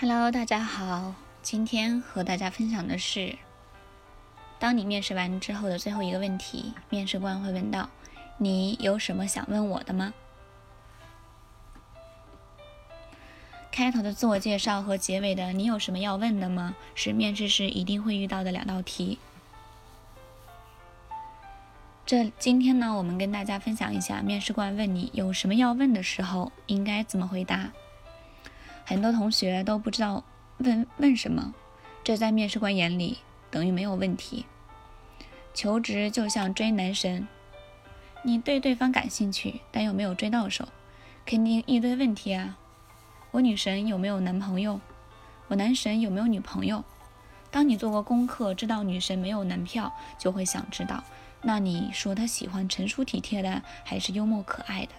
Hello，大家好，今天和大家分享的是，当你面试完之后的最后一个问题，面试官会问到：“你有什么想问我的吗？”开头的自我介绍和结尾的“你有什么要问的吗”是面试时一定会遇到的两道题。这今天呢，我们跟大家分享一下，面试官问你有什么要问的时候，应该怎么回答。很多同学都不知道问问什么，这在面试官眼里等于没有问题。求职就像追男神，你对对方感兴趣，但又没有追到手，肯定一堆问题啊。我女神有没有男朋友？我男神有没有女朋友？当你做过功课，知道女神没有男票，就会想知道。那你说他喜欢成熟体贴的，还是幽默可爱的？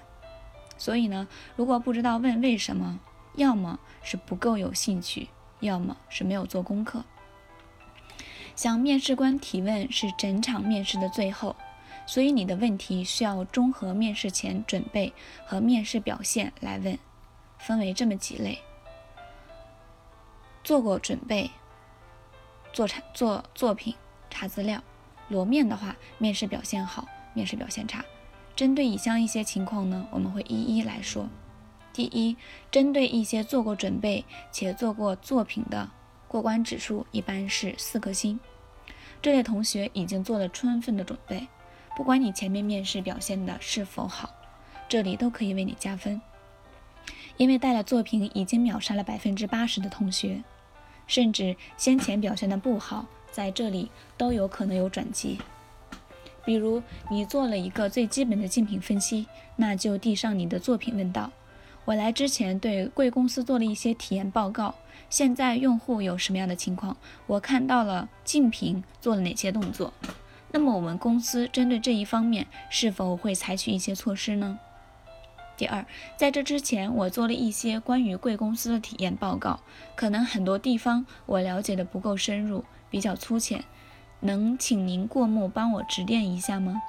所以呢，如果不知道问为什么，要么是不够有兴趣，要么是没有做功课。向面试官提问是整场面试的最后，所以你的问题需要综合面试前准备和面试表现来问，分为这么几类：做过准备，做产做作品，查资料。裸面的话，面试表现好，面试表现差。针对以下一些情况呢，我们会一一来说。第一，针对一些做过准备且做过作品的，过关指数一般是四颗星。这类同学已经做了充分的准备，不管你前面面试表现的是否好，这里都可以为你加分，因为带了作品已经秒杀了百分之八十的同学，甚至先前表现的不好。在这里都有可能有转机，比如你做了一个最基本的竞品分析，那就递上你的作品问道：“我来之前对贵公司做了一些体验报告，现在用户有什么样的情况？我看到了竞品做了哪些动作？那么我们公司针对这一方面是否会采取一些措施呢？”第二，在这之前我做了一些关于贵公司的体验报告，可能很多地方我了解的不够深入。比较粗浅，能请您过目帮我指点一下吗？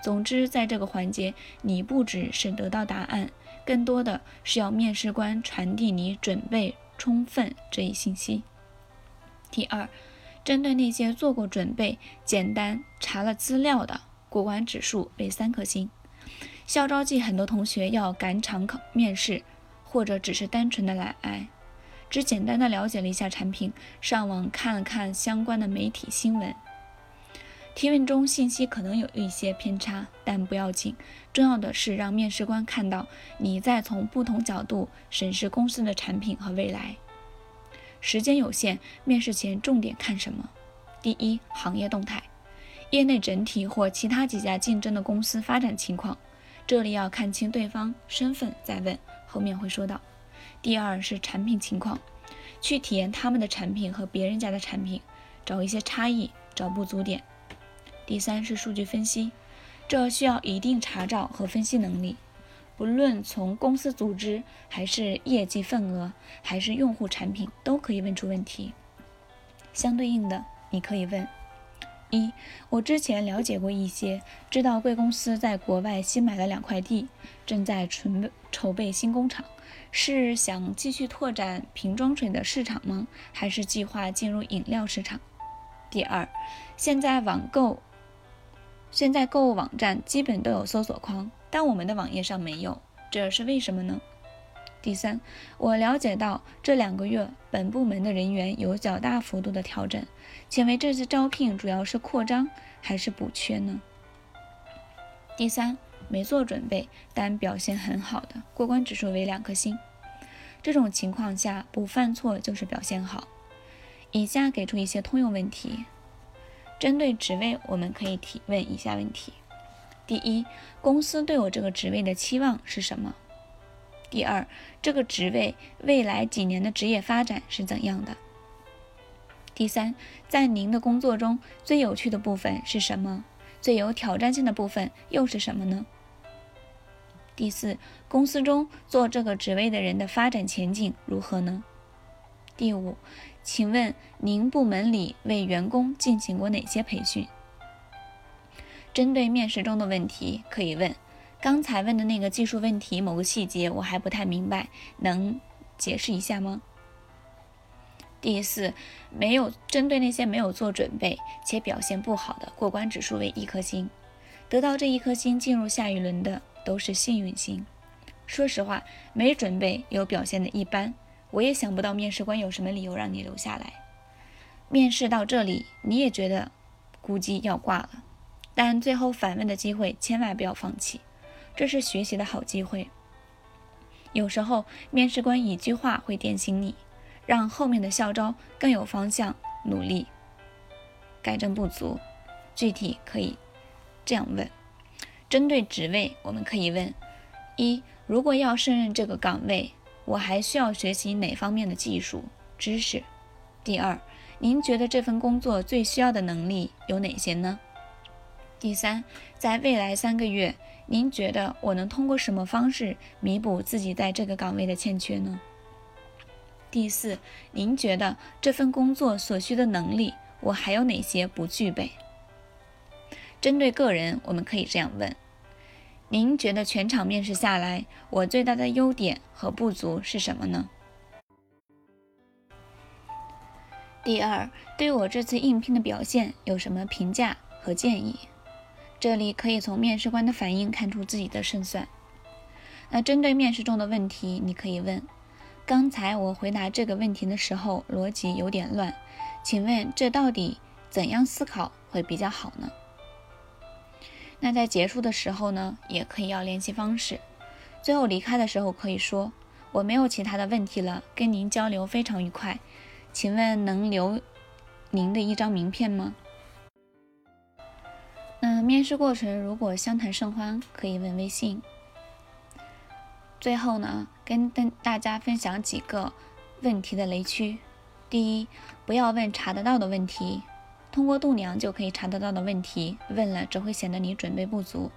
总之，在这个环节，你不只是得到答案，更多的是要面试官传递你准备充分这一信息。第二，针对那些做过准备、简单查了资料的，过关指数为三颗星。校招季很多同学要赶场考面试，或者只是单纯的来挨。只简单的了解了一下产品，上网看了看相关的媒体新闻。提问中信息可能有一些偏差，但不要紧。重要的是让面试官看到你在从不同角度审视公司的产品和未来。时间有限，面试前重点看什么？第一，行业动态，业内整体或其他几家竞争的公司发展情况，这里要看清对方身份再问，后面会说到。第二是产品情况，去体验他们的产品和别人家的产品，找一些差异，找不足点。第三是数据分析，这需要一定查找和分析能力，不论从公司组织，还是业绩份额，还是用户产品，都可以问出问题。相对应的，你可以问：一，我之前了解过一些，知道贵公司在国外新买了两块地，正在准筹备新工厂。是想继续拓展瓶装水的市场吗？还是计划进入饮料市场？第二，现在网购，现在购物网站基本都有搜索框，但我们的网页上没有，这是为什么呢？第三，我了解到这两个月本部门的人员有较大幅度的调整，请问这次招聘主要是扩张还是补缺呢？第三。没做准备，但表现很好的，过关指数为两颗星。这种情况下，不犯错就是表现好。以下给出一些通用问题，针对职位，我们可以提问以下问题：第一，公司对我这个职位的期望是什么？第二，这个职位未来几年的职业发展是怎样的？第三，在您的工作中最有趣的部分是什么？最有挑战性的部分又是什么呢？第四，公司中做这个职位的人的发展前景如何呢？第五，请问您部门里为员工进行过哪些培训？针对面试中的问题，可以问：刚才问的那个技术问题某个细节我还不太明白，能解释一下吗？第四，没有针对那些没有做准备且表现不好的，过关指数为一颗星。得到这一颗星进入下一轮的都是幸运星。说实话，没准备又表现的一般，我也想不到面试官有什么理由让你留下来。面试到这里，你也觉得估计要挂了，但最后反问的机会千万不要放弃，这是学习的好机会。有时候面试官一句话会点醒你。让后面的校招更有方向，努力改正不足。具体可以这样问：针对职位，我们可以问：一，如果要胜任这个岗位，我还需要学习哪方面的技术知识？第二，您觉得这份工作最需要的能力有哪些呢？第三，在未来三个月，您觉得我能通过什么方式弥补自己在这个岗位的欠缺呢？第四，您觉得这份工作所需的能力，我还有哪些不具备？针对个人，我们可以这样问：您觉得全场面试下来，我最大的优点和不足是什么呢？第二，对我这次应聘的表现有什么评价和建议？这里可以从面试官的反应看出自己的胜算。那针对面试中的问题，你可以问。刚才我回答这个问题的时候，逻辑有点乱，请问这到底怎样思考会比较好呢？那在结束的时候呢，也可以要联系方式。最后离开的时候可以说：“我没有其他的问题了，跟您交流非常愉快，请问能留您的一张名片吗？”那面试过程如果相谈甚欢，可以问微信。最后呢，跟跟大家分享几个问题的雷区。第一，不要问查得到的问题，通过度娘就可以查得到的问题，问了只会显得你准备不足。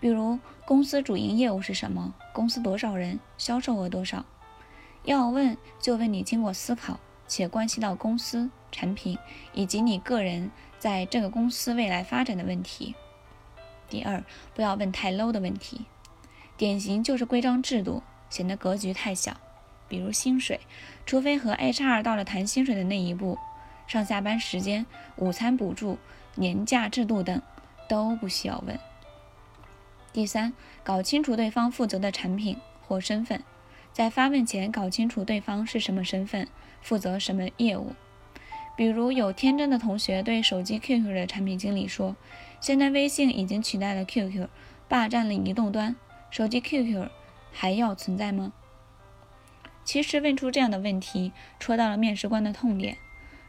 比如，公司主营业务是什么？公司多少人？销售额多少？要问就问你经过思考且关系到公司、产品以及你个人在这个公司未来发展的问题。第二，不要问太 low 的问题。典型就是规章制度显得格局太小，比如薪水，除非和 HR 到了谈薪水的那一步，上下班时间、午餐补助、年假制度等都不需要问。第三，搞清楚对方负责的产品或身份，在发问前搞清楚对方是什么身份，负责什么业务。比如有天真的同学对手机 QQ 的产品经理说：“现在微信已经取代了 QQ，霸占了移动端。”手机 QQ 还要存在吗？其实问出这样的问题，戳到了面试官的痛点。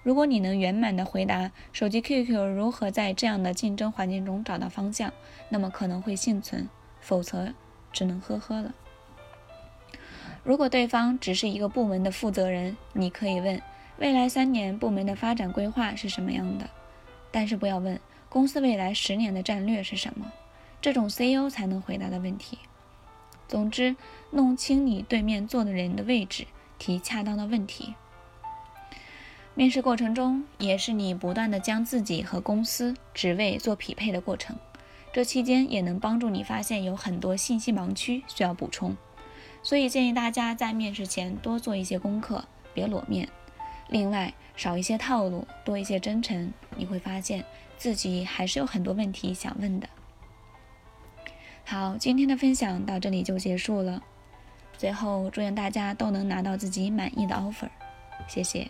如果你能圆满的回答手机 QQ 如何在这样的竞争环境中找到方向，那么可能会幸存，否则只能呵呵了。如果对方只是一个部门的负责人，你可以问未来三年部门的发展规划是什么样的，但是不要问公司未来十年的战略是什么，这种 CEO 才能回答的问题。总之，弄清你对面坐的人的位置，提恰当的问题。面试过程中，也是你不断的将自己和公司职位做匹配的过程。这期间也能帮助你发现有很多信息盲区需要补充。所以建议大家在面试前多做一些功课，别裸面。另外，少一些套路，多一些真诚，你会发现自己还是有很多问题想问的。好，今天的分享到这里就结束了。最后，祝愿大家都能拿到自己满意的 offer，谢谢。